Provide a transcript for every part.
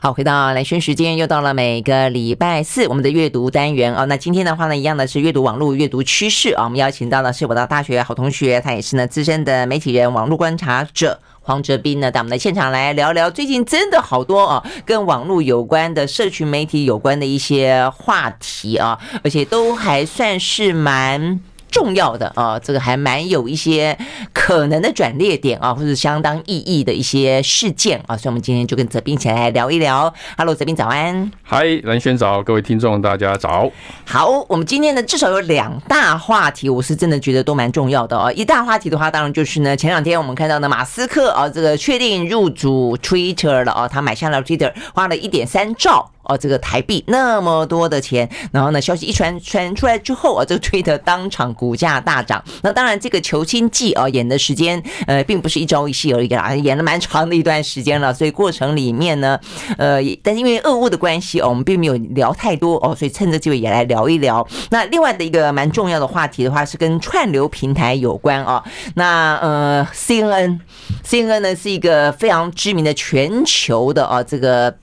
好，回到兰萱时间，又到了每个礼拜四我们的阅读单元哦。那今天的话呢，一样的是阅读网络阅读趋势啊。我们邀请到的是我的大学好同学，他也是呢资深的媒体人、网络观察者黄哲斌呢，到我们的现场来聊聊最近真的好多啊，跟网络有关的、社群媒体有关的一些话题啊，而且都还算是蛮。重要的啊，这个还蛮有一些可能的转捩点啊，或者相当意义的一些事件啊，所以我们今天就跟泽斌一起来聊一聊。Hello，哲斌早安。嗨，蓝轩早，各位听众大家早。好，我们今天呢至少有两大话题，我是真的觉得都蛮重要的哦。一大话题的话，当然就是呢前两天我们看到的马斯克啊，这个确定入主 Twitter 了啊，他买下了 Twitter，花了一点三兆。哦，这个台币那么多的钱，然后呢，消息一传传出来之后啊，这个推特当场股价大涨。那当然，这个求亲记啊，演的时间呃，并不是一朝一夕而已啦，演了蛮长的一段时间了。所以过程里面呢，呃，但是因为俄乌的关系哦，我们并没有聊太多哦，所以趁着机会也来聊一聊。那另外的一个蛮重要的话题的话，是跟串流平台有关啊。那呃，CNN，CNN 呢是一个非常知名的全球的啊这个。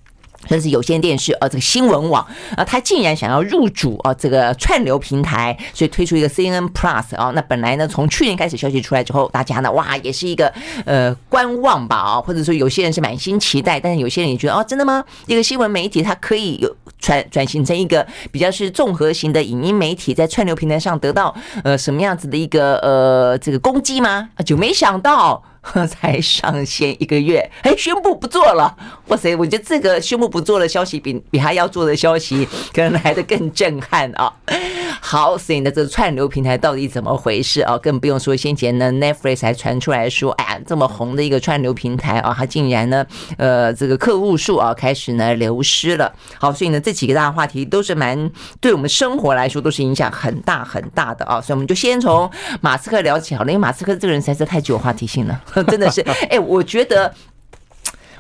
这是有线电视啊，这个新闻网啊，他竟然想要入主啊这个串流平台，所以推出一个 CNN Plus 啊。那本来呢，从去年开始消息出来之后，大家呢哇也是一个呃观望吧啊，或者说有些人是满心期待，但是有些人也觉得哦，真的吗？一个新闻媒体它可以有转转型成一个比较是综合型的影音媒体，在串流平台上得到呃什么样子的一个呃这个攻击吗？啊，就没想到。才上线一个月，哎，宣布不做了！哇塞，我觉得这个宣布不做的消息比比他要做的消息可能来的更震撼啊！好，所以呢，这个串流平台到底怎么回事啊？更不用说先前呢，Netflix 还传出来说，哎呀，这么红的一个串流平台啊，它竟然呢，呃，这个客户数啊开始呢流失了。好，所以呢，这几个大话题都是蛮对我们生活来说都是影响很大很大的啊。所以我们就先从马斯克聊起好了，因为马斯克这个人实在是太具有话题性了。真的是，哎，我觉得，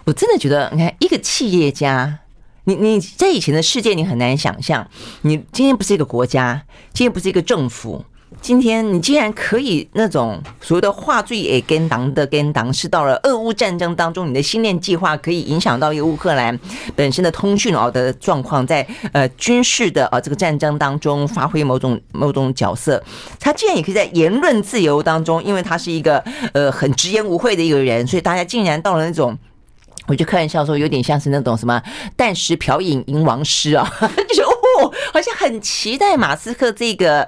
我真的觉得，你看，一个企业家，你你在以前的世界，你很难想象，你今天不是一个国家，今天不是一个政府。今天你竟然可以那种所谓的话最也跟党的跟党，是到了俄乌战争当中，你的星链计划可以影响到一个乌克兰本身的通讯哦的状况，在呃军事的呃这个战争当中发挥某种某种角色。他竟然也可以在言论自由当中，因为他是一个呃很直言无讳的一个人，所以大家竟然到了那种，我就开玩笑说，有点像是那种什么弹石瓢饮银王师啊，就是哦，好像很期待马斯克这个。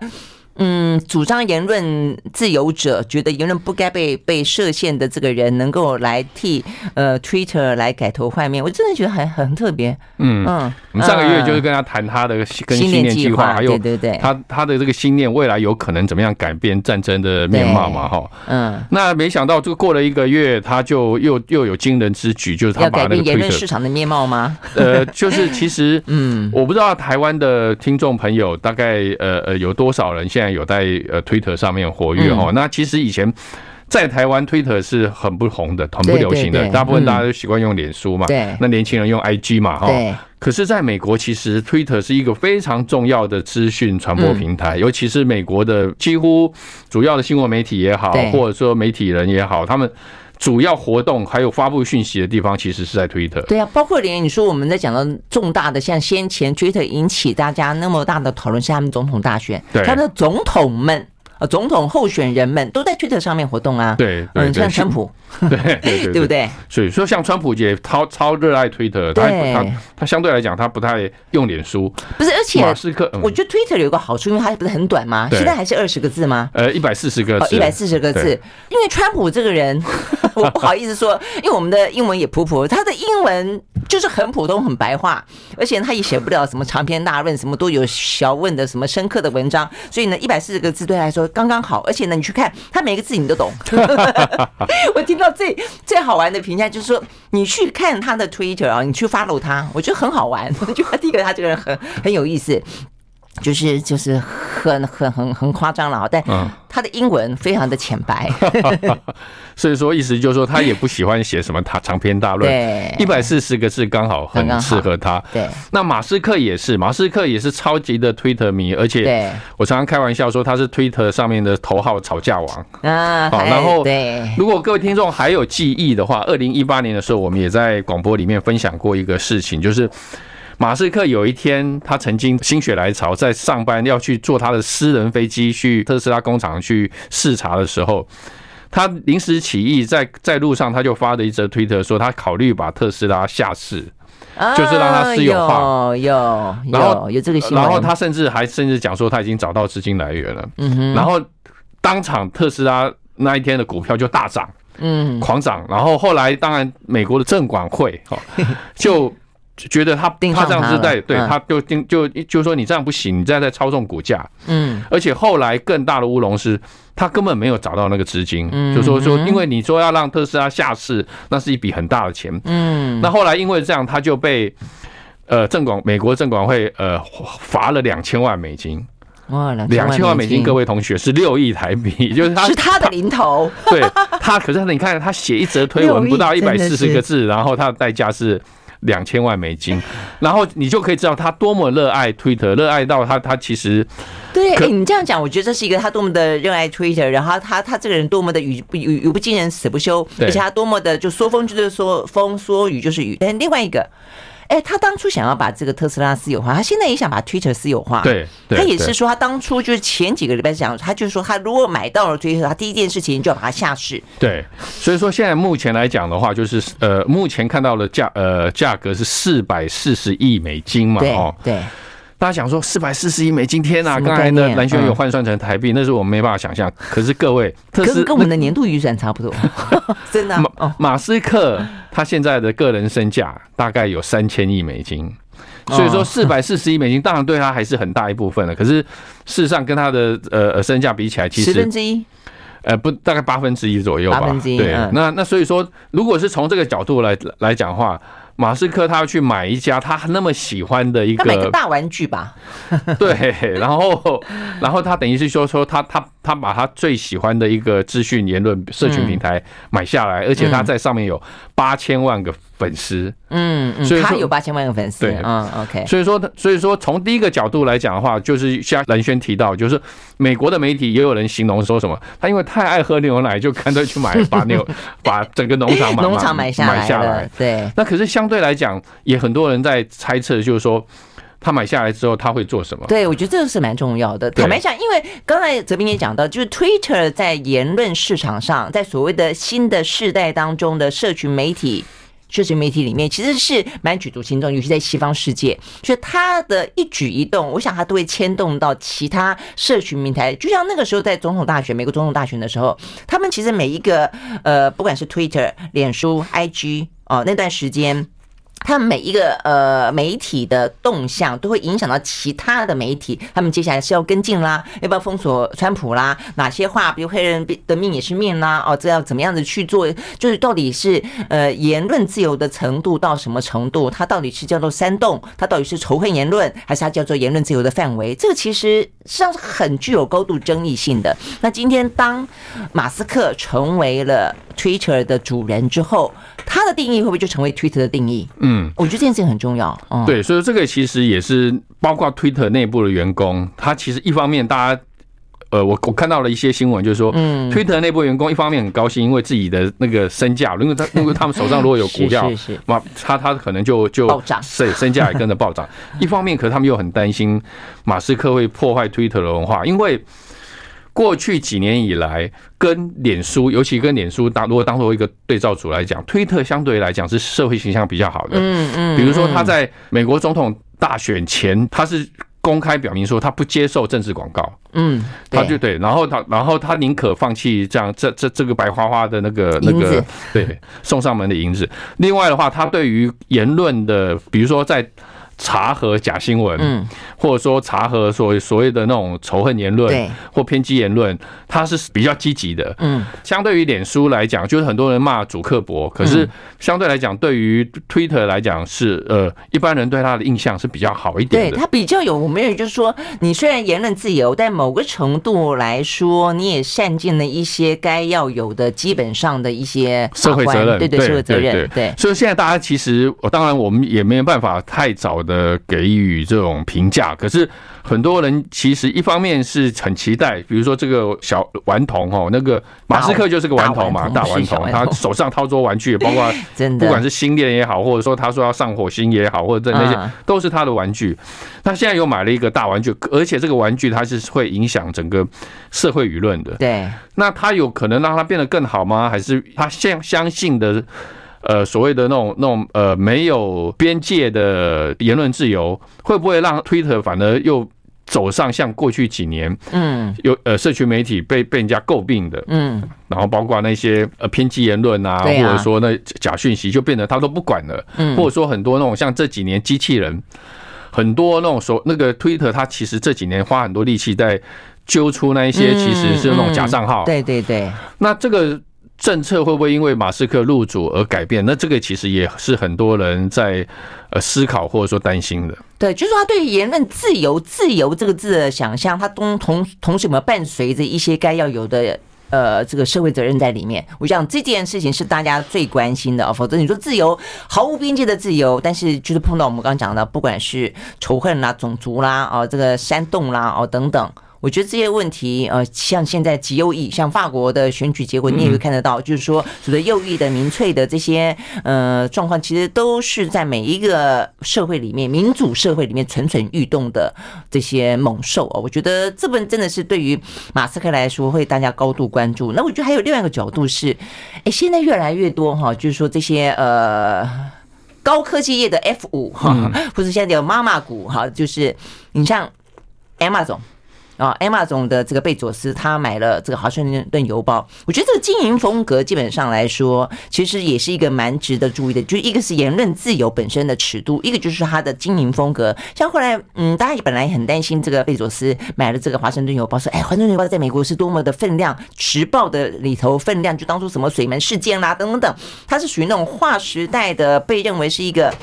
嗯，主张言论自由者觉得言论不该被被设限的这个人，能够来替呃 Twitter 来改头换面，我真的觉得很很特别。嗯嗯，我们上个月就是跟他谈他的跟新念计划，还有对对对，他他的这个星链未来有可能怎么样改变战争的面貌嘛？哈，嗯，那没想到这个过了一个月，他就又又有惊人之举，就是他把那个言论市场的面貌吗？呃，就是其实 嗯，我不知道台湾的听众朋友大概呃呃有多少人现在。有在呃推特上面活跃哈，那其实以前在台湾推特是很不红的，很不流行的，大部分大家都习惯用脸书嘛，对，那年轻人用 IG 嘛哈，可是在美国，其实推特是一个非常重要的资讯传播平台，尤其是美国的几乎主要的新闻媒体也好，或者说媒体人也好，他们。主要活动还有发布讯息的地方，其实是在推特。对啊，包括连你说我们在讲到重大的，像先前推特引起大家那么大的讨论，是他们总统大选，他的总统们。呃，总统候选人们都在推特上面活动啊。对，嗯，像川普，对对 对，对不对？所以说，像川普也超超热爱推特，他他他相对来讲，他不太用脸书。不是，而且马斯克，我觉得推特有个好处，因为它不是很短吗？现在还是二十个字吗？呃，一百四十个字，一百四十个字。因为川普这个人，我不好意思说，因为我们的英文也普普，他的英文就是很普通、很白话，而且他也写不了什么长篇大论，什么都有小问的、什么深刻的文章，所以呢，一百四十个字对他来说。刚刚好，而且呢，你去看他每个字你都懂。我听到最最好玩的评价就是说，你去看他的 Twitter 啊，你去 follow 他，我觉得很好玩。我觉得第一个他这个人很很有意思，就是就是很很很很夸张了啊，但他的英文非常的浅白，所以说意思就是说他也不喜欢写什么他长篇大论，对，一百四十个字刚好很适合他。对，那马斯克也是，马斯克也是超级的 Twitter 迷，而且我常常开玩笑说他是 Twitter 上面的头号吵架王。啊。好，然后对，如果各位听众还有记忆的话，二零一八年的时候，我们也在广播里面分享过一个事情，就是。马斯克有一天，他曾经心血来潮，在上班要去坐他的私人飞机去特斯拉工厂去视察的时候，他临时起意，在在路上他就发了一则推特，说他考虑把特斯拉下市，就是让他私有化。有有，然后有这个新闻，然后他甚至还甚至讲说他已经找到资金来源了。嗯哼，然后当场特斯拉那一天的股票就大涨，嗯，狂涨。然后后来当然美国的证管会哈 就。觉得他他这样子在对，他就定就就说你这样不行，你这样在操纵股价。嗯，而且后来更大的乌龙是，他根本没有找到那个资金。嗯，就说说，因为你说要让特斯拉下市，那是一笔很大的钱。嗯，那后来因为这样，他就被呃证管美国证管会呃罚了两千万美金。哇，两千万美金，各位同学是六亿台币，就是他是他的零头。对他，可是你看他写一则推文不到一百四十个字，然后他的代价是。两千万美金，然后你就可以知道他多么热爱 Twitter，热爱到他他其实对，哎，你这样讲，我觉得这是一个他多么的热爱 Twitter，然后他他这个人多么的语不语语不惊人死不休，而且他多么的就说风就是说风，说雨就是雨。但另外一个。哎，他当初想要把这个特斯拉私有化，他现在也想把 Twitter 私有化。对，他也是说，他当初就是前几个礼拜讲，他就是说，他如果买到了 Twitter，他第一件事情就要把它下市。对，所以说现在目前来讲的话，就是呃，目前看到的价呃价格是四百四十亿美金嘛，哦，对。大家想说四百四十亿美金，天呐！刚才呢，蓝轩有换算成台币，那是我们没办法想象。可是各位，可是跟我们的年度预算差不多，真的。马马斯克他现在的个人身价大概有三千亿美金，所以说四百四十亿美金当然对他还是很大一部分了。可是事实上跟他的呃呃身价比起来，其实十分之一，呃不，大概八分之一左右吧。八分之一对，那那所以说，如果是从这个角度来来讲的话。马斯克他要去买一家他那么喜欢的一个，他买个大玩具吧，对，然后然后他等于是说说他他他把他最喜欢的一个资讯言论社群平台买下来，而且他在上面有八千万个粉丝，嗯，所以他有八千万个粉丝，对，嗯，OK，所以说所以说从第一个角度来讲的话，就是像蓝轩提到，就是美国的媒体也有人形容说什么，他因为太爱喝牛奶，就干脆去买把牛 把整个农场买农场买下来，买下来，对，那可是相对来讲，也很多人在猜测，就是说他买下来之后他会做什么？对，我觉得这个是蛮重要的。坦白讲，因为刚才泽斌也讲到，就是 Twitter 在言论市场上，在所谓的新的世代当中的社群媒体。社群媒体里面其实是蛮举足轻重，尤其在西方世界，所以他的一举一动，我想他都会牵动到其他社群平台。就像那个时候在总统大选，美国总统大选的时候，他们其实每一个呃，不管是 Twitter、脸书、IG 哦，那段时间。他们每一个呃媒体的动向都会影响到其他的媒体，他们接下来是要跟进啦，要不要封锁川普啦？哪些话，比如黑人的命也是命啦？哦，这要怎么样子去做？就是到底是呃言论自由的程度到什么程度？它到底是叫做煽动？它到底是仇恨言论，还是它叫做言论自由的范围？这个其实实际上是很具有高度争议性的。那今天当马斯克成为了 Twitter 的主人之后，他的定义会不会就成为 Twitter 的定义？嗯，我觉得这件事情很重要。嗯，对，所以这个其实也是包括 Twitter 内部的员工，他其实一方面大家，呃，我我看到了一些新闻，就是说，嗯，Twitter 内部员工一方面很高兴，因为自己的那个身价，因为他 因为他们手上如果有股票，是是，那他他可能就就暴涨，对，身价也跟着暴涨。一方面，可是他们又很担心马斯克会破坏 Twitter 的文化，因为。过去几年以来，跟脸书，尤其跟脸书当如果当做一个对照组来讲，推特相对来讲是社会形象比较好的。嗯嗯。比如说他在美国总统大选前，他是公开表明说他不接受政治广告。嗯。他就对，然后他然后他宁可放弃这样这这这个白花花的那个那个对送上门的银子。另外的话，他对于言论的，比如说在。查核假新闻，嗯，或者说查核所所谓的那种仇恨言论，对，或偏激言论，它是比较积极的，嗯，相对于脸书来讲，就是很多人骂主克伯，可是相对来讲，对于 Twitter 来讲是呃，一般人对他的印象是比较好一点的，对他比较有，我们也就是说，你虽然言论自由，但某个程度来说，你也善尽了一些该要有的基本上的一些社会责任，对对，社会责任，对，所以现在大家其实，当然我们也没有办法太早的给予这种评价，可是很多人其实一方面是很期待，比如说这个小顽童哦，那个马斯克就是个顽童嘛，大顽童，他手上掏出玩具，包括 不管是星链也好，或者说他说要上火星也好，或者那些都是他的玩具。他现在又买了一个大玩具，而且这个玩具它是会影响整个社会舆论的。对，那他有可能让他变得更好吗？还是他相相信的？呃，所谓的那种那种呃没有边界的言论自由，会不会让 Twitter 反而又走上像过去几年，嗯，有呃社群媒体被被人家诟病的，嗯，然后包括那些呃偏激言论啊，或者说那假讯息，就变得他都不管了，嗯，或者说很多那种像这几年机器人，很多那种说那个 Twitter，它其实这几年花很多力气在揪出那一些其实是那种假账号，对对对，那这个。政策会不会因为马斯克入主而改变？那这个其实也是很多人在呃思考或者说担心的。对，就是说他对于言论自由“自由”“”这个字的想象，他同同同时有没有伴随着一些该要有的呃这个社会责任在里面？我想这件事情是大家最关心的啊。否则你说自由毫无边界的自由，但是就是碰到我们刚刚讲的，不管是仇恨啦、种族啦、啊这个煽动啦、哦等等。我觉得这些问题，呃，像现在极右翼，像法国的选举结果，你也会看得到，就是说，所谓右翼的民粹的这些呃状况，其实都是在每一个社会里面，民主社会里面蠢蠢欲动的这些猛兽哦。我觉得这本真的是对于马斯克来说，会大家高度关注。那我觉得还有另外一个角度是，哎，现在越来越多哈，就是说这些呃高科技业的 F 五哈，或者现在有妈妈股哈，就是你像 Amazon。啊，Amazon 的这个贝佐斯，他买了这个华盛顿邮报。我觉得这个经营风格基本上来说，其实也是一个蛮值得注意的。就一个是言论自由本身的尺度，一个就是他的经营风格。像后来，嗯，大家本来很担心这个贝佐斯买了这个华盛顿邮报，说，哎，华盛顿邮报在美国是多么的分量，时报的里头分量，就当初什么水门事件啦，等等等，它是属于那种划时代的，被认为是一个。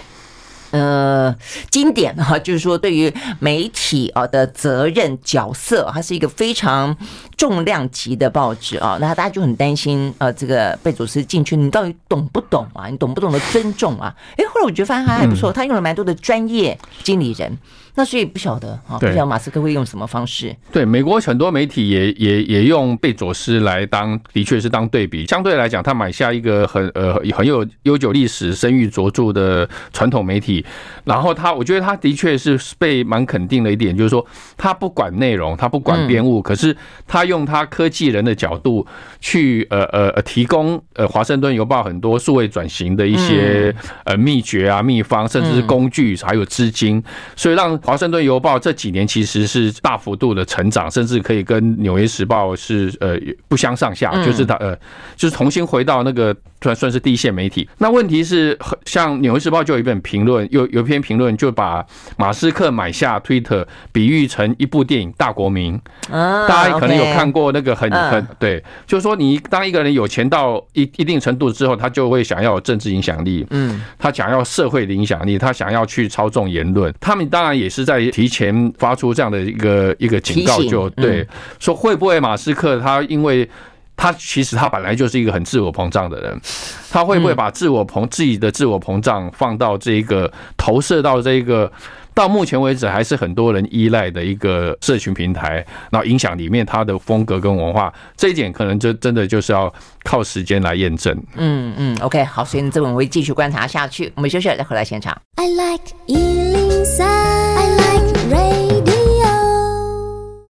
呃，经典哈，就是说对于媒体啊的责任角色，它是一个非常重量级的报纸啊。那大家就很担心，呃，这个贝佐斯进去，你到底懂不懂啊？你懂不懂得尊重啊？哎，后来我觉得发现他还不错，他用了蛮多的专业经理人。那所以不晓得啊，不晓得马斯克会用什么方式？对，美国很多媒体也也也用贝佐斯来当，的确是当对比。相对来讲，他买下一个很呃很有悠久历史、声誉卓著的传统媒体，然后他我觉得他的确是被蛮肯定的一点，就是说他不管内容，他不管编务，可是他用他科技人的角度去呃呃呃提供呃华盛顿邮报很多数位转型的一些呃秘诀啊、秘方，甚至是工具还有资金，所以让。华盛顿邮报这几年其实是大幅度的成长，甚至可以跟纽约时报是呃不相上下，就是它呃就是重新回到那个算算是第一线媒体。那问题是，像纽约时报就有一本评论，有有一篇评论就把马斯克买下 Twitter 比喻成一部电影《大国民》，大家可能有看过那个很很对，就是说你当一个人有钱到一一定程度之后，他就会想要有政治影响力，嗯，他想要社会的影响力，他想要去操纵言论，他们当然也是。是在提前发出这样的一个一个警告，就对。说会不会马斯克他因为他其实他本来就是一个很自我膨胀的人，他会不会把自我膨自己的自我膨胀放到这个投射到这个到目前为止还是很多人依赖的一个社群平台，然后影响里面他的风格跟文化，这一点可能就真的就是要靠时间来验证。嗯嗯，OK，好，所以这我们会继续观察下去。我们休息了再回来现场。I like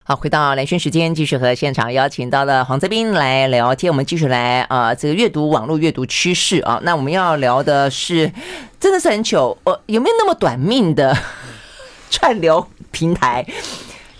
好，回到兰萱时间，继续和现场邀请到了黄泽斌来聊天。我们继续来啊、这个阅读网络阅读趋势啊。那我们要聊的是，真的是很糗，呃，有没有那么短命的 串流平台？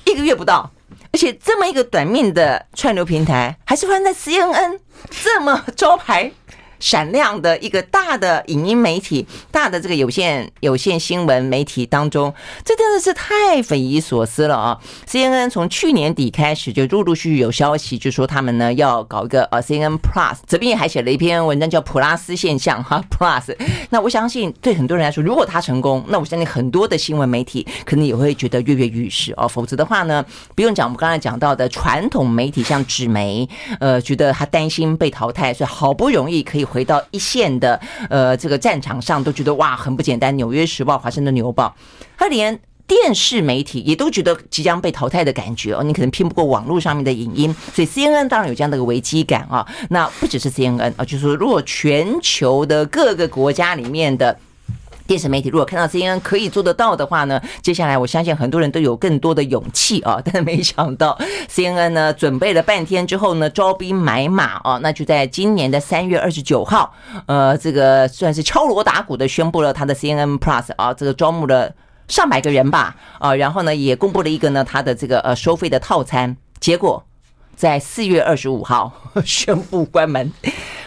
一个月不到，而且这么一个短命的串流平台，还是放在 CNN 这么招牌闪亮的一个大的影音媒体、大的这个有线有线新闻媒体当中，这真的是太匪夷所思了啊！CNN 从去年底开始就陆陆续续有消息，就说他们呢要搞一个呃 CNN Plus，这边还写了一篇文章叫“普拉斯现象”哈 Plus。那我相信对很多人来说，如果他成功，那我相信很多的新闻媒体可能也会觉得跃跃欲试哦。否则的话呢，不用讲，我们刚才讲到的传统媒体像纸媒，呃，觉得他担心被淘汰，所以好不容易可以。回到一线的呃这个战场上，都觉得哇很不简单。纽约时报、华盛顿邮报，他连电视媒体也都觉得即将被淘汰的感觉哦。你可能拼不过网络上面的影音，所以 CNN 当然有这样的一个危机感啊。那不只是 CNN 啊，就是说如果全球的各个国家里面的。电视媒体如果看到 CNN 可以做得到的话呢，接下来我相信很多人都有更多的勇气啊。但是没想到 CNN 呢准备了半天之后呢，招兵买马啊，那就在今年的三月二十九号，呃，这个算是敲锣打鼓的宣布了他的 CNN Plus 啊，这个招募了上百个人吧啊，然后呢也公布了一个呢他的这个呃收费的套餐，结果在四月二十五号 宣布关门。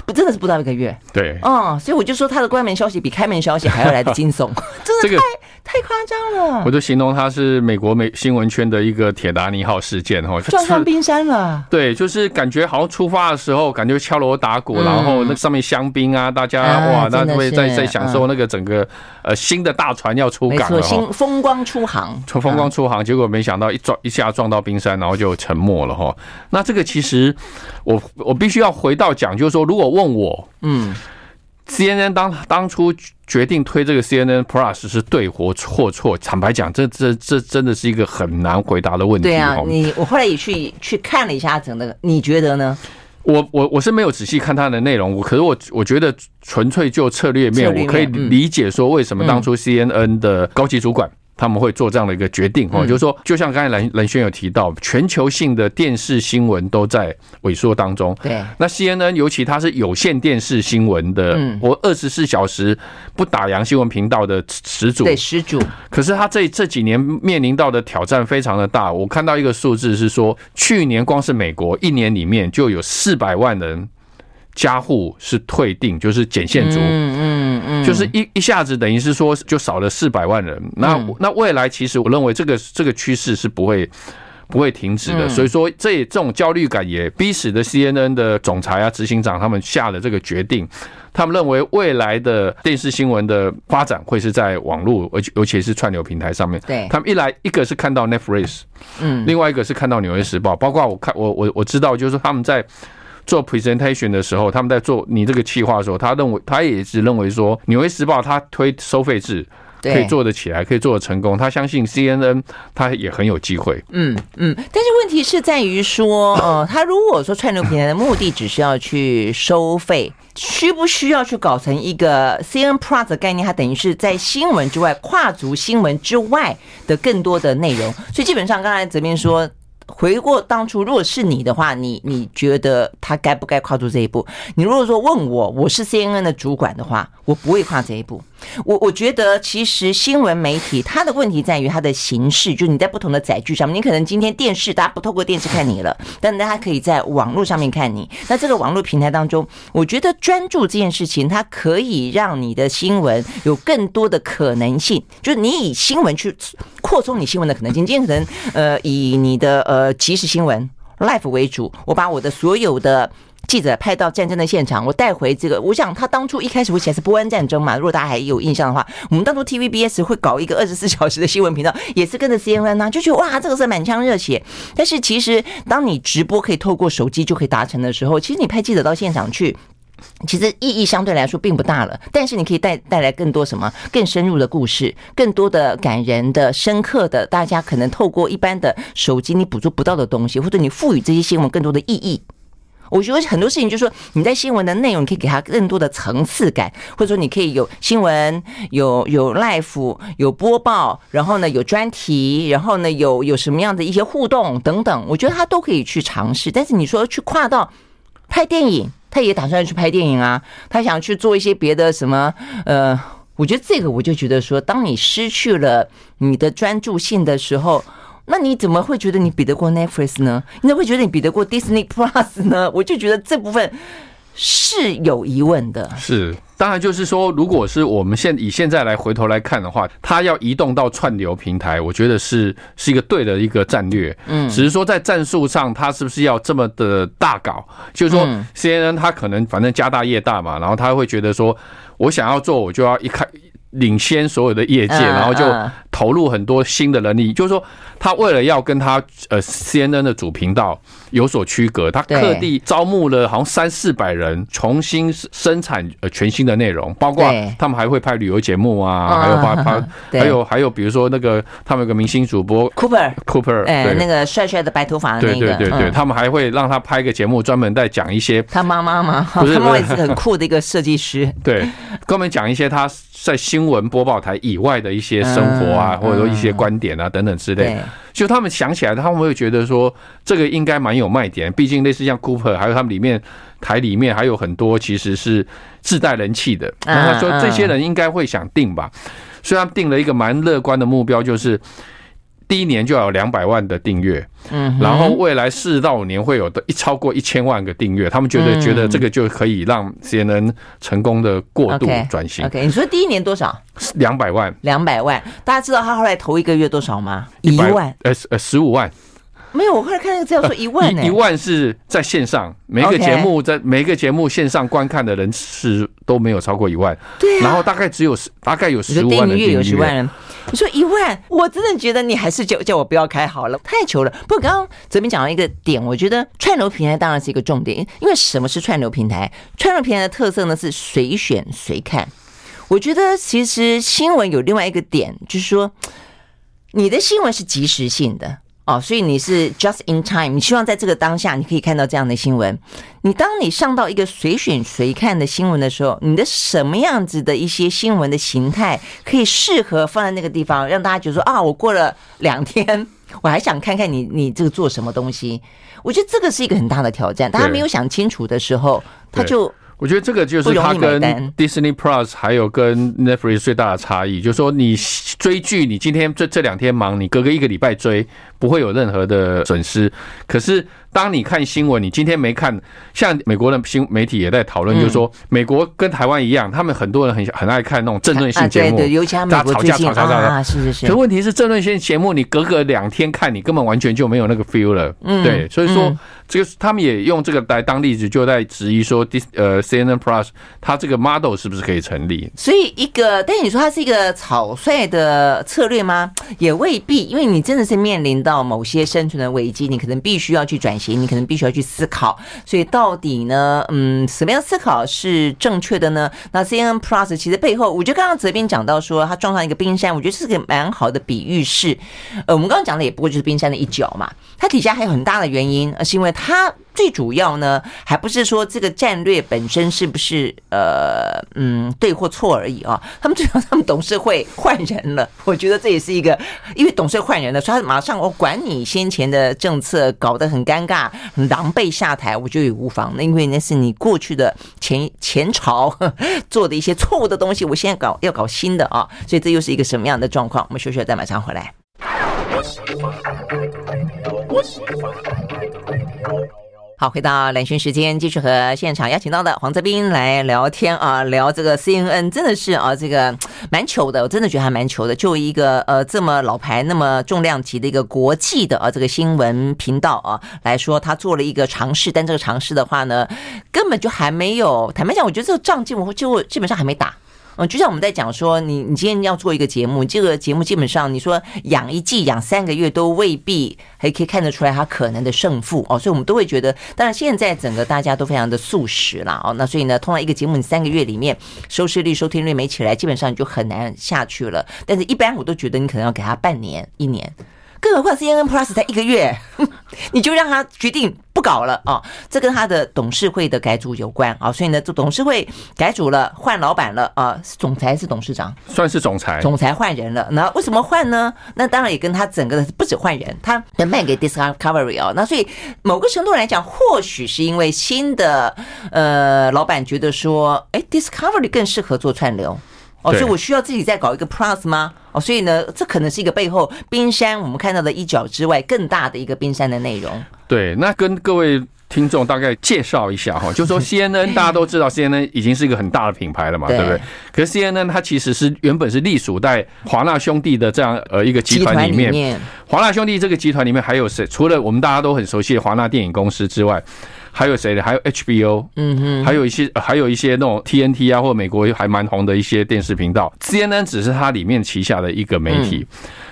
不，真的是不到一个月。对，嗯，所以我就说他的关门消息比开门消息还要来得惊悚，真的太、这个、太夸张了。我就形容他是美国美新闻圈的一个铁达尼号事件哈，撞上冰山了。对，就是感觉好像出发的时候，感觉敲锣打鼓，然后那上面香槟啊，大家哇，那会在在享受那个整个呃新的大船要出港了，新风光出航，从风光出航，结果没想到一撞一下撞到冰山，然后就沉没了哈。那这个其实我我必须要回到讲，就是说如果。问我，嗯，CNN 当当初决定推这个 CNN Plus 是对或错错？坦白讲，这这这真的是一个很难回答的问题。对啊，你我后来也去去看了一下整个，你觉得呢？我我我是没有仔细看它的内容，我可是我我觉得纯粹就策略面，我可以理解说为什么当初 CNN 的高级主管。他们会做这样的一个决定哦，就是说，就像刚才蓝蓝轩有提到，全球性的电视新闻都在萎缩当中。对，那 CNN 尤其它是有线电视新闻的，我二十四小时不打烊新闻频道的始祖。对，始祖。可是他这这几年面临到的挑战非常的大。我看到一个数字是说，去年光是美国一年里面就有四百万人。家户是退订，就是减线族，嗯嗯嗯，就是一一下子等于是说就少了四百万人。那那未来其实我认为这个这个趋势是不会不会停止的。所以说这这种焦虑感也逼使的 CNN 的总裁啊、执行长他们下了这个决定。他们认为未来的电视新闻的发展会是在网络，而且尤其是串流平台上面。对，他们一来一个是看到 Netflix，嗯，另外一个是看到纽约时报，包括我看我我我知道就是他们在。做 presentation 的时候，他们在做你这个企划的时候，他认为他也是认为说，纽约时报他推收费制可以做得起来，可以做得成功。他相信 CNN 他也很有机会。嗯嗯，但是问题是在于说，呃，他如果说串流平台的目的只是要去收费，需不需要去搞成一个 CNN Plus 的概念？它等于是在新闻之外，跨足新闻之外的更多的内容。所以基本上刚才泽斌说。回过当初，如果是你的话，你你觉得他该不该跨出这一步？你如果说问我，我是 CNN 的主管的话，我不会跨这一步。我我觉得其实新闻媒体它的问题在于它的形式，就是你在不同的载具上面，你可能今天电视大家不透过电视看你了，但大家可以在网络上面看你。那这个网络平台当中，我觉得专注这件事情，它可以让你的新闻有更多的可能性，就是你以新闻去扩充你新闻的可能性。今天可能呃以你的呃即时新闻 life 为主，我把我的所有的。记者派到战争的现场，我带回这个。我想他当初一开始会写是波湾战争嘛，如果大家还有印象的话，我们当初 TVBS 会搞一个二十四小时的新闻频道，也是跟着 CNN 啊，就觉得哇，这个是满腔热血。但是其实当你直播可以透过手机就可以达成的时候，其实你派记者到现场去，其实意义相对来说并不大了。但是你可以带带来更多什么更深入的故事，更多的感人的、深刻的，大家可能透过一般的手机你捕捉不到的东西，或者你赋予这些新闻更多的意义。我觉得很多事情就是说，你在新闻的内容，可以给他更多的层次感，或者说你可以有新闻、有有 live、有播报，然后呢有专题，然后呢有有什么样的一些互动等等，我觉得他都可以去尝试。但是你说去跨到拍电影，他也打算去拍电影啊，他想去做一些别的什么？呃，我觉得这个我就觉得说，当你失去了你的专注性的时候。那你怎么会觉得你比得过 Netflix 呢？你怎么会觉得你比得过 Disney Plus 呢？我就觉得这部分是有疑问的。是，当然就是说，如果是我们现以现在来回头来看的话，它要移动到串流平台，我觉得是是一个对的一个战略。嗯，只是说在战术上，它是不是要这么的大搞？就是说，CNN 它可能反正家大业大嘛，然后他会觉得说，我想要做，我就要一开。领先所有的业界，然后就投入很多新的能力。就是说，他为了要跟他呃 CNN 的主频道有所区隔，他特地招募了好像三四百人，重新生产呃全新的内容，包括他们还会拍旅游节目啊，还有拍拍，还有 还有比如说那个他们有个明星主播 Cooper Cooper，哎，那个帅帅的白头发那个，对对对对，他们还会让他拍个节目，专门在讲一些他妈妈吗？不是，他妈妈也是很酷的一个设计师，对，跟我们讲一些他。在新闻播报台以外的一些生活啊，或者说一些观点啊等等之类，就他们想起来，他们会觉得说这个应该蛮有卖点。毕竟类似像 Cooper，还有他们里面台里面还有很多其实是自带人气的。那他说这些人应该会想定吧，所以他们定了一个蛮乐观的目标，就是。第一年就要有两百万的订阅，嗯，然后未来四到五年会有的一超过一千万个订阅，他们觉得觉得这个就可以让 CNN 成功的过度转型。OK，你说第一年多少？两百万，两百万。大家知道他后来头一个月多少吗？一万，呃呃，十五万。没有，我后来看那个资料说 一万呢。一万是在线上，每一个节目在每一个节目线上观看的人是都没有超过一万。对，然后大概只有十，大概有十五万的订阅，有十万人。我说一万，我真的觉得你还是叫叫我不要开好了，太糗了。不过刚刚泽斌讲到一个点，我觉得串流平台当然是一个重点，因为什么是串流平台？串流平台的特色呢是随选随看。我觉得其实新闻有另外一个点，就是说你的新闻是即时性的。哦，所以你是 just in time，你希望在这个当下你可以看到这样的新闻。你当你上到一个随选随看的新闻的时候，你的什么样子的一些新闻的形态可以适合放在那个地方，让大家觉得说啊，我过了两天，我还想看看你你这个做什么东西。我觉得这个是一个很大的挑战。大家没有想清楚的时候，他就。我觉得这个就是它跟 Disney Plus 还有跟 Netflix 最大的差异，就是说你追剧，你今天这这两天忙，你隔个一个礼拜追，不会有任何的损失。可是当你看新闻，你今天没看，像美国的新媒体也在讨论，就是说美国跟台湾一样，他们很多人很很爱看那种政论性节目，大家吵架吵吵吵吵。是是是。可问题是政论性节目，你隔个两天看，你根本完全就没有那个 feel 了。嗯，对，所以说。这个他们也用这个来当例子，就在质疑说，呃，CNN Plus 它这个 model 是不是可以成立？所以一个，但是你说它是一个草率的策略吗？也未必，因为你真的是面临到某些生存的危机，你可能必须要去转型，你可能必须要去思考。所以到底呢，嗯，什么样思考是正确的呢？那 C N Plus 其实背后，我觉得刚刚泽斌讲到说，他撞上一个冰山，我觉得是个蛮好的比喻是，呃，我们刚刚讲的也不过就是冰山的一角嘛，它底下还有很大的原因，而是因为。它最主要呢，还不是说这个战略本身是不是呃嗯对或错而已啊。他们最后他们董事会换人了，我觉得这也是一个，因为董事会换人了，所以马上我管你先前的政策搞得很尴尬、很狼狈下台，我觉得也无妨。那因为那是你过去的前 前朝做的一些错误的东西，我现在搞要搞新的啊，所以这又是一个什么样的状况？我们休息再马上回来。好，回到兰萱时间，继续和现场邀请到的黄泽斌来聊天啊，聊这个 CNN 真的是啊，这个蛮糗的，我真的觉得还蛮糗的。就一个呃这么老牌、那么重量级的一个国际的啊这个新闻频道啊来说，他做了一个尝试，但这个尝试的话呢，根本就还没有。坦白讲，我觉得这个仗基本就基本上还没打。嗯，就像我们在讲说，你你今天要做一个节目，这个节目基本上你说养一季、养三个月都未必还可以看得出来它可能的胜负哦，所以我们都会觉得，当然现在整个大家都非常的速食了哦，那所以呢，通常一个节目你三个月里面收视率、收听率没起来，基本上你就很难下去了。但是一般我都觉得你可能要给他半年、一年。更何况 CNN Plus 才一个月，你就让他决定不搞了啊？这跟他的董事会的改组有关啊。所以呢，这董事会改组了，换老板了啊。总裁是董事长，算是总裁。总裁换人了，那为什么换呢？那当然也跟他整个的不止换人，他要卖给 Discovery 哦。那所以某个程度来讲，或许是因为新的呃老板觉得说，哎，Discovery 更适合做串流。哦，所以我需要自己再搞一个 Plus 吗？哦，所以呢，这可能是一个背后冰山，我们看到的一角之外更大的一个冰山的内容。对，那跟各位听众大概介绍一下哈，就是说 CNN 大家都知道 CNN 已经是一个很大的品牌了嘛，对不对？可是 CNN 它其实是原本是隶属在华纳兄弟的这样呃一个集团里面。华纳兄弟这个集团里面还有谁？除了我们大家都很熟悉的华纳电影公司之外，还有谁的？还有 HBO，嗯哼，还有一些还有一些那种 TNT 啊，或者美国还蛮红的一些电视频道。CNN 只是它里面旗下的一个媒体。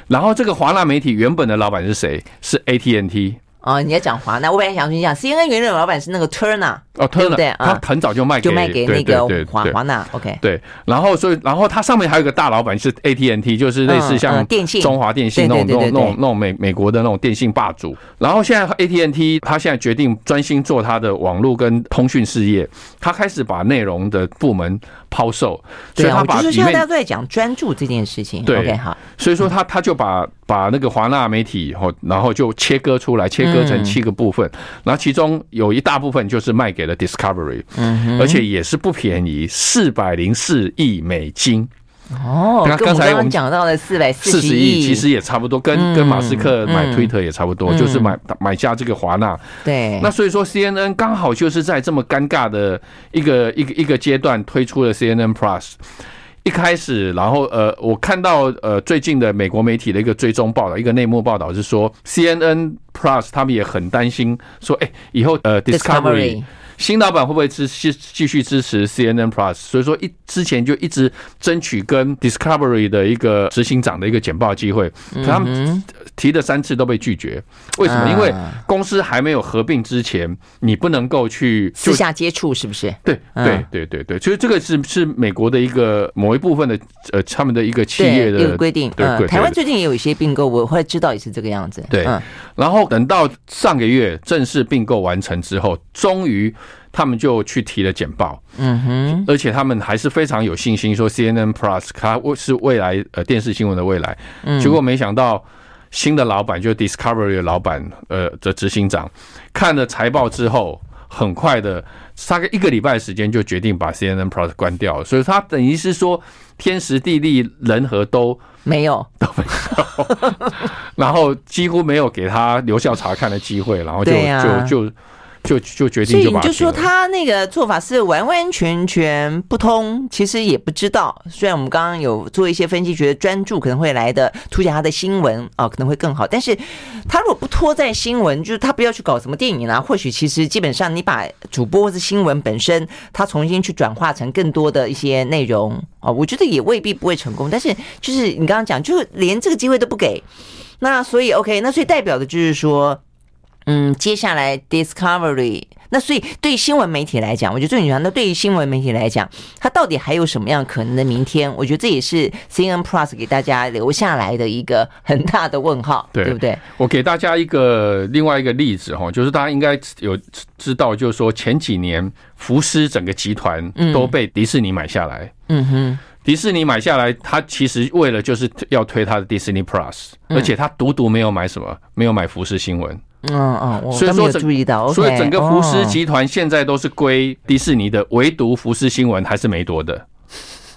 然后这个华纳媒体原本的老板是谁？是 AT&T。哦，你要讲华纳，我本来想跟你讲，CNN 原来的老板是那个 Turner。哦，Turner，对，他很早就卖给就卖给那个华华纳，OK。对，然后所以，然后他上面还有一个大老板是 AT&T，就是类似像电信、中华电信那种那种那种那种美美国的那种电信霸主。然后现在 AT&T，他现在决定专心做他的网络跟通讯事业，他开始把内容的部门抛售。所以他把就是现在大家都在讲专注这件事情。对，OK，好。所以说他他就把把那个华纳媒体后，然后就切割出来，切割成七个部分，然后其中有一大部分就是卖给了 Discovery。嗯，而且也是不便宜，四百零四亿美金。哦，那刚才我们讲到的四百四十亿，其实也差不多，跟跟马斯克买推特也差不多，就是买买下这个华纳。对，那所以说 CNN 刚好就是在这么尴尬的一个一个一个阶段推出了 CNN Plus。一开始，然后呃，我看到呃最近的美国媒体的一个追踪报道，一个内幕报道是说 CNN Plus 他们也很担心，说哎，以后呃 Discovery。新老板会不会支继继续支持 CNN Plus？所以说一之前就一直争取跟 Discovery 的一个执行长的一个简报机会，他们提的三次都被拒绝。为什么？因为公司还没有合并之前，你不能够去私下接触，是不是？对对对对对，所以这个是是美国的一个某一部分的呃他们的一个企业的一个规定。对，台湾最近也有一些并购，我会知道也是这个样子。对，然后等到上个月正式并购完成之后，终于。他们就去提了简报，嗯哼，而且他们还是非常有信心，说 CNN Plus 它是未来呃电视新闻的未来，结果没想到新的老板就 Discovery 的老板呃的执行长看了财报之后，很快的大概一个礼拜的时间就决定把 CNN Plus 关掉了，所以他等于是说天时地利人和都没有都没有，然后几乎没有给他留校查看的机会，然后就就就。就就决定，所以你就说他那个做法是完完全全不通，其实也不知道。虽然我们刚刚有做一些分析，觉得专注可能会来的凸显他的新闻啊，可能会更好。但是他如果不拖在新闻，就是他不要去搞什么电影啊，或许其实基本上你把主播或是新闻本身，他重新去转化成更多的一些内容啊，我觉得也未必不会成功。但是就是你刚刚讲，就是连这个机会都不给，那所以 OK，那所以代表的就是说。嗯，接下来 Discovery，那所以对于新闻媒体来讲，我觉得最重要。那对于新闻媒体来讲，它到底还有什么样可能的明天？我觉得这也是 CNN Plus 给大家留下来的一个很大的问号，对，对不对？我给大家一个另外一个例子哈，就是大家应该有知道，就是说前几年福斯整个集团都被迪士尼买下来。嗯哼，迪士尼买下来，他其实为了就是要推他的 Disney Plus，而且他独独没有买什么，没有买福斯新闻。嗯嗯，所以说注意到，所以整个福斯集团现在都是归迪士尼的，唯独福斯新闻还是没多的。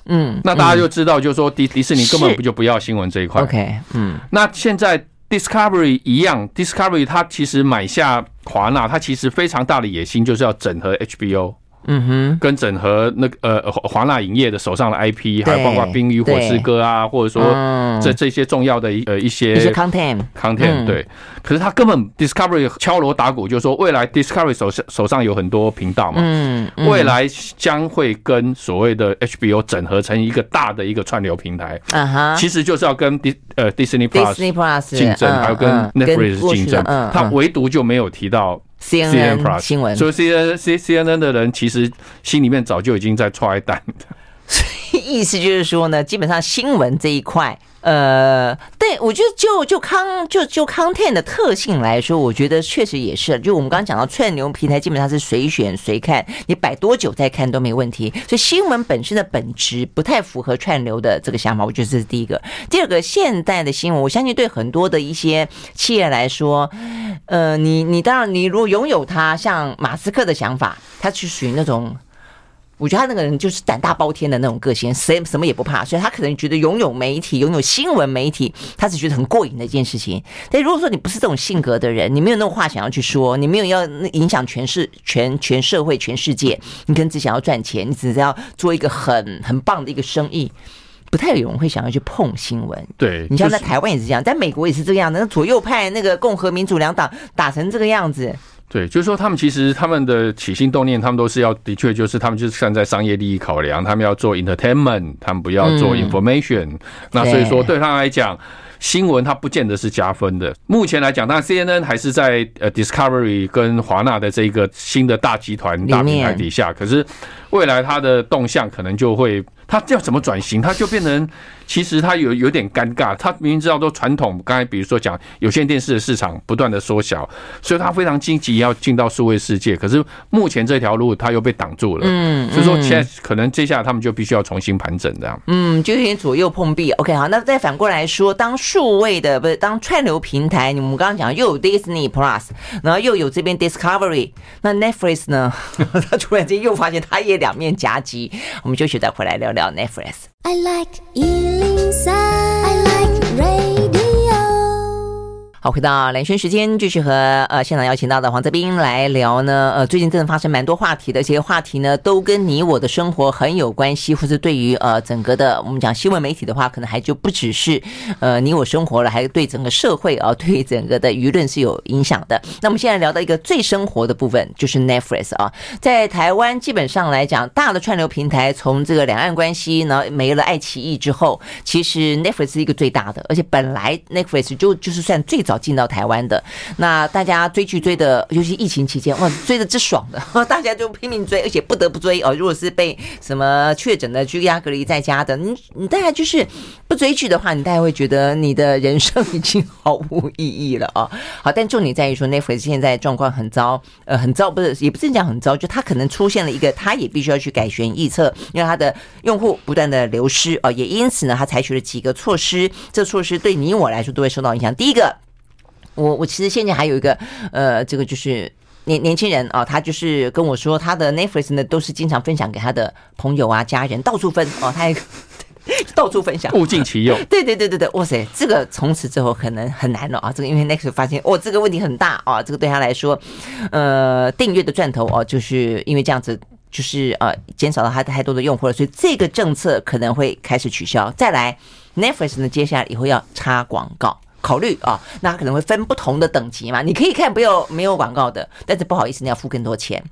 嗯，那大家就知道，就是说迪迪士尼根本不就不要新闻这一块。OK，嗯，那现在 Discovery 一样，Discovery 它其实买下华纳，它其实非常大的野心就是要整合 HBO。嗯哼，跟整合那个呃华纳影业的手上的 IP，还有包括《冰与火之歌》啊，或者说这这些重要的一呃一些 content content 对。可是他根本 Discovery 敲锣打鼓，就是说未来 Discovery 手上手上有很多频道嘛，嗯，未来将会跟所谓的 HBO 整合成一个大的一个串流平台。啊哈，其实就是要跟 Dis 呃 Disney Plus 竞争，还有跟 Netflix 竞争。他唯独就没有提到。CNN 新闻，所以 CNN C C N N 的人其实心里面早就已经在踹蛋。意思就是说呢，基本上新闻这一块。呃，对，我觉得就就康就就 content 的特性来说，我觉得确实也是。就我们刚刚讲到串流平台，基本上是随选随看，你摆多久再看都没问题。所以新闻本身的本质不太符合串流的这个想法，我觉得这是第一个。第二个，现代的新闻，我相信对很多的一些企业来说，呃，你你当然你如果拥有它，像马斯克的想法，它是属于那种。我觉得他那个人就是胆大包天的那种个性，谁什么也不怕，所以他可能觉得拥有媒体、拥有新闻媒体，他只觉得很过瘾的一件事情。但如果说你不是这种性格的人，你没有那种话想要去说，你没有要影响全世全全社会、全世界，你可能只想要赚钱，你只是要做一个很很棒的一个生意，不太有人会想要去碰新闻。对，你像在台湾也是这样，在美国也是这个样子，那左右派那个共和民主两党打成这个样子。对，就是说，他们其实他们的起心动念，他们都是要，的确就是他们就是站在商业利益考量，他们要做 entertainment，他们不要做 information，嗯。那所以说，对他来讲，新闻它不见得是加分的。目前来讲，当然 CNN 还是在呃 Discovery 跟华纳的这一个新的大集团大平台底下，可是未来它的动向可能就会。他要怎么转型？他就变成，其实他有有点尴尬。他明明知道说传统，刚才比如说讲有线电视的市场不断的缩小，所以他非常积极要进到数位世界。可是目前这条路他又被挡住了。嗯，所以说现在可能接下来他们就必须要重新盘整这样。嗯，就有点左右碰壁。OK，好，那再反过来说，当数位的不是当串流平台，我们刚刚讲又有 Disney Plus，然后又有这边 Discovery，那 Netflix 呢？他突然间又发现他也两面夹击。我们就学再回来聊聊。I like 回到兰萱时间，继续和呃现场邀请到的黄泽斌来聊呢。呃，最近真的发生蛮多话题的，这些话题呢都跟你我的生活很有关系，或是对于呃整个的我们讲新闻媒体的话，可能还就不只是呃你我生活了，还对整个社会啊，对整个的舆论是有影响的。那我们现在聊到一个最生活的部分，就是 Netflix 啊，在台湾基本上来讲，大的串流平台从这个两岸关系呢没了爱奇艺之后，其实 Netflix 是一个最大的，而且本来 Netflix 就就是算最。早进到台湾的，那大家追剧追的，尤其疫情期间，哇，追的之爽的，大家就拼命追，而且不得不追哦。如果是被什么确诊的居家隔离在家的，你你大概就是不追剧的话，你大概会觉得你的人生已经毫无意义了啊。好，但重点在于说，Netflix 现在状况很糟，呃，很糟，不是也不是讲很糟，就它可能出现了一个，它也必须要去改弦易辙，因为它的用户不断的流失啊，也因此呢，它采取了几个措施，这措施对你我来说都会受到影响。第一个。我我其实现在还有一个呃，这个就是年年轻人啊，他就是跟我说，他的 Netflix 呢都是经常分享给他的朋友啊、家人，到处分哦，他也 到处分享，物尽其用。对对对对对，哇塞，这个从此之后可能很难了啊！这个因为 Netflix 发现哦，这个问题很大啊，这个对他来说，呃，订阅的赚头哦，就是因为这样子，就是呃，减少了他太多的用户了，所以这个政策可能会开始取消。再来，Netflix 呢，接下来以后要插广告。考虑啊，那可能会分不同的等级嘛，你可以看不要没有广告的，但是不好意思，你要付更多钱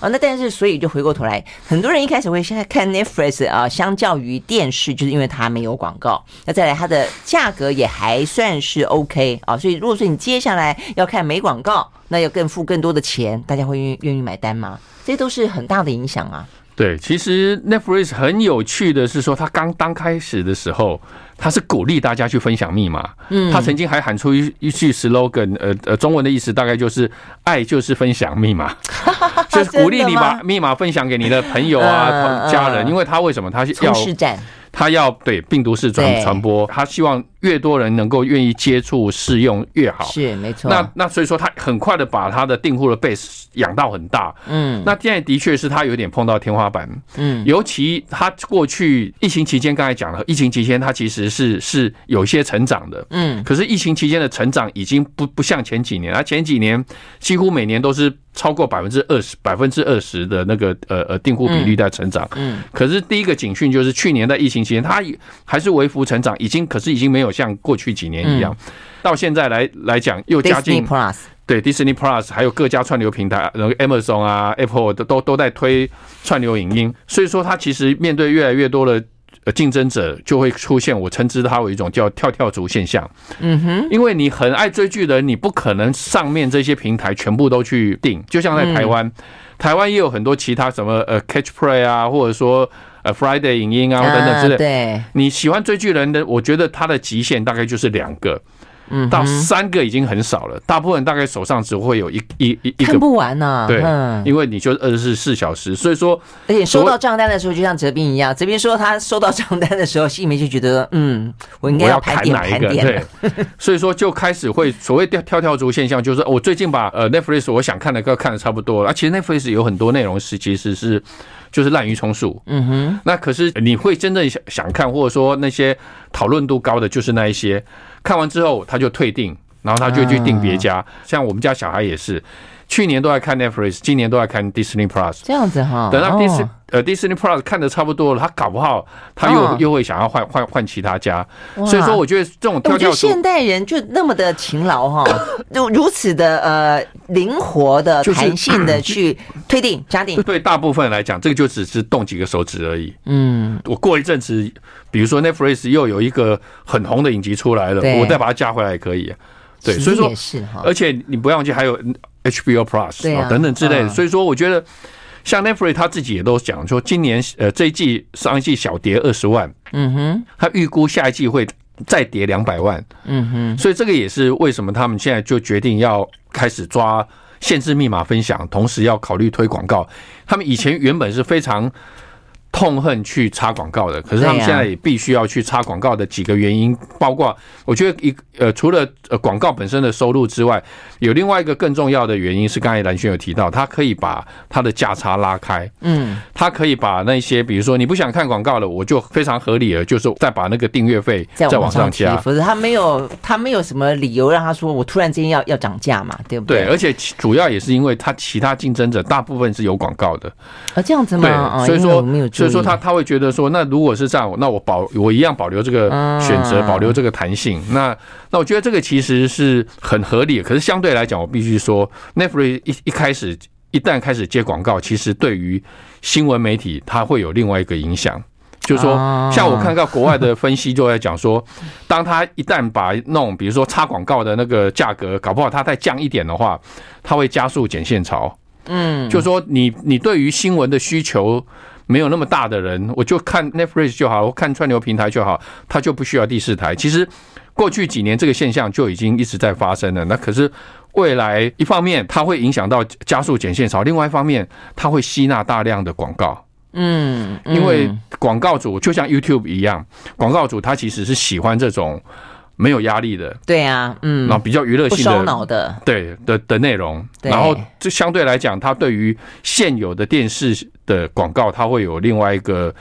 啊。那但是所以就回过头来，很多人一开始会现在看 Netflix 啊，相较于电视，就是因为它没有广告。那再来，它的价格也还算是 OK 啊。所以如果说你接下来要看没广告，那要更付更多的钱，大家会愿愿意买单吗？这都是很大的影响啊。对，其实 Netflix 很有趣的是说，它刚刚开始的时候。他是鼓励大家去分享密码，嗯，他曾经还喊出一一句 slogan，呃呃，中文的意思大概就是“爱就是分享密码”，就是鼓励你把密码分享给你的朋友啊、家人，因为他为什么？他要他要对病毒式传传播，他希望。越多人能够愿意接触试用越好，是没错。那那所以说他很快的把他的订户的 base 养到很大，嗯。那现在的确是他有点碰到天花板，嗯。尤其他过去疫情期间，刚才讲了，疫情期间他其实是是有些成长的，嗯。可是疫情期间的成长已经不不像前几年，他前几年几乎每年都是超过百分之二十百分之二十的那个呃呃订户比率在成长，嗯。可是第一个警讯就是去年在疫情期间，它还是微幅成长，已经可是已经没有。像过去几年一样，到现在来来讲，又加进 Plus 对 Disney Plus，还有各家串流平台，然后 Amazon 啊、Apple 都都都在推串流影音，所以说它其实面对越来越多的竞争者，就会出现我称之它为一种叫跳跳族现象。嗯哼，因为你很爱追剧的人，你不可能上面这些平台全部都去订，就像在台湾，台湾也有很多其他什么呃 Catch Play 啊，或者说。呃，Friday 影音啊，等等之类。对，你喜欢追剧人的，我觉得他的极限大概就是两个。嗯，到三个已经很少了，大部分大概手上只会有一一一一个看不完呢。对，因为你就二十四小时，所以说，而且收到账单的时候，就像哲斌一样，哲斌说他收到账单的时候，心里面就觉得，嗯，我应该要盘点盘点。对，所以说就开始会所谓跳跳跳族现象，就是我最近把呃 Netflix 我想看的歌看的差不多了，啊，其实 Netflix 有很多内容是其实是就是滥竽充数。嗯哼，那可是你会真正想想看，或者说那些讨论度高的，就是那一些看完之后他就退订。然后他就去订别家，像我们家小孩也是，去年都在看 Netflix，今年都在看 Disney Plus，这样子哈。等到 Disney 呃 Disney Plus 看的差不多了，他搞不好他又又会想要换换换其他家，所以说我觉得这种跳跳，我觉得现代人就那么的勤劳哈，就如此的呃灵活的弹性的 去推定加定。对大部分来讲，这个就只是动几个手指而已。嗯，我过一阵子，比如说 Netflix 又有一个很红的影集出来了，我再把它加回来也可以。对，所以说，而且你不要忘记还有 HBO Plus 啊等等之类的。所以说，我觉得像 Netflix 他自己也都讲说，今年呃这一季上一季小跌二十万，嗯哼，他预估下一季会再跌两百万，嗯哼。所以这个也是为什么他们现在就决定要开始抓限制密码分享，同时要考虑推广告。他们以前原本是非常。痛恨去插广告的，可是他们现在也必须要去插广告的几个原因，包括我觉得一呃，除了呃广告本身的收入之外，有另外一个更重要的原因是，刚才蓝轩有提到，他可以把他的价差拉开，嗯，他可以把那些比如说你不想看广告了，我就非常合理了，就是再把那个订阅费再往上加，不是他没有他没有什么理由让他说我突然之间要要涨价嘛，对不对？对，而且主要也是因为他其他竞争者大部分是有广告的啊，这样子吗？对，所以说没有。所以说他他会觉得说，那如果是这样，那我保我一样保留这个选择，保留这个弹性。那那我觉得这个其实是很合理的。可是相对来讲，我必须说，Netflix 一一开始一旦开始接广告，其实对于新闻媒体它会有另外一个影响，就是说，像我看到国外的分析就在讲说，当他一旦把那种比如说插广告的那个价格搞不好它再降一点的话，它会加速剪线潮。嗯，就是说你你对于新闻的需求。没有那么大的人，我就看 Netflix 就好，我看串流平台就好，他就不需要第四台。其实过去几年这个现象就已经一直在发生了。那可是未来一方面它会影响到加速剪线潮，另外一方面它会吸纳大量的广告。嗯，因为广告主就像 YouTube 一样，广告主他其实是喜欢这种。没有压力的，对啊，嗯，然后比较娱乐性的，烧脑的，对的的内容，然后这相对来讲，它对于现有的电视的广告，它会有另外一个。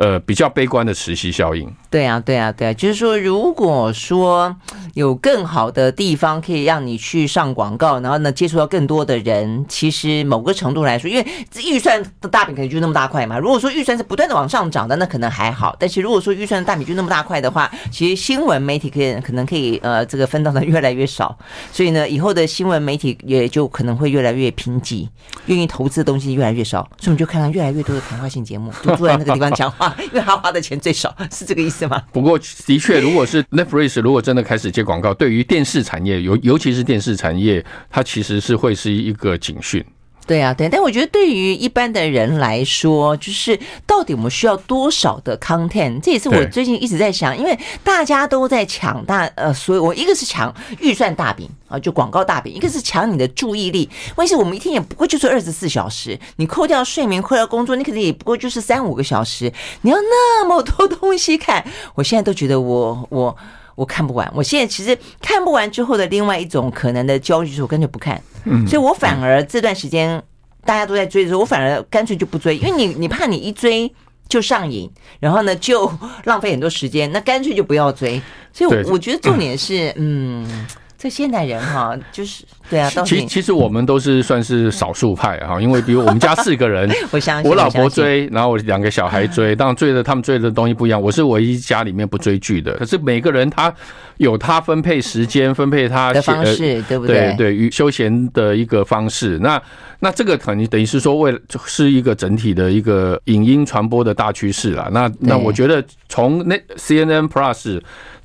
呃，比较悲观的磁吸效应。对啊，对啊，对啊，就是说，如果说有更好的地方可以让你去上广告，然后呢，接触到更多的人，其实某个程度来说，因为预算的大饼可能就那么大块嘛。如果说预算是不断的往上涨的，那可能还好。但是如果说预算的大饼就那么大块的话，其实新闻媒体可以可能可以呃，这个分到的越来越少。所以呢，以后的新闻媒体也就可能会越来越贫瘠，愿意投资的东西越来越少。所以我们就看到越来越多的谈话性节目，就坐在那个地方讲话。因为他花的钱最少，是这个意思吗？不过的确，如果是 Netflix 如果真的开始接广告，对于电视产业，尤尤其是电视产业，它其实是会是一个警讯。对啊，对，但我觉得对于一般的人来说，就是到底我们需要多少的 content，这也是我最近一直在想，因为大家都在抢大呃，所以我一个是抢预算大饼啊，就广告大饼，一个是抢你的注意力。问题是我们一天也不过就是二十四小时，你扣掉睡眠，扣掉工作，你可能也不过就是三五个小时，你要那么多东西看，我现在都觉得我我。我看不完，我现在其实看不完之后的另外一种可能的焦虑就是我干脆不看，所以我反而这段时间大家都在追的时候，我反而干脆就不追，因为你你怕你一追就上瘾，然后呢就 浪费很多时间，那干脆就不要追。所以我觉得重点是，嗯。这现代人哈，就是对啊。其其实我们都是算是少数派哈，因为比如我们家四个人，我相信我老婆追，然后我两个小孩追，当然追的他们追的东西不一样。我是唯一家里面不追剧的，可是每个人他有他分配时间、分配他的方式，对不对？对对，休闲的一个方式。那那这个可能等于是说，为了是一个整体的一个影音传播的大趋势啦。那那我觉得从那 CNN Plus。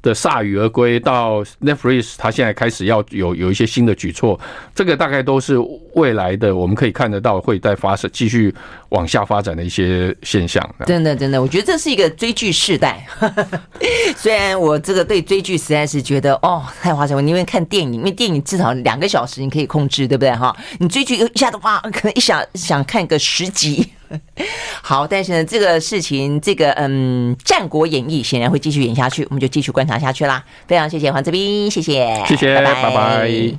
的铩羽而归到 Netflix，他现在开始要有有一些新的举措，这个大概都是未来的我们可以看得到会在发生继续往下发展的一些现象。真的，真的，我觉得这是一个追剧世代。虽然我这个对追剧实在是觉得哦太划算，我宁愿看电影，因为电影至少两个小时你可以控制，对不对哈？你追剧一下子哇，可能一想想看个十集。好，但是呢，这个事情，这个嗯，《战国演义》显然会继续演下去，我们就继续观察下去啦。非常谢谢黄志斌，谢谢，谢谢，拜拜。拜拜。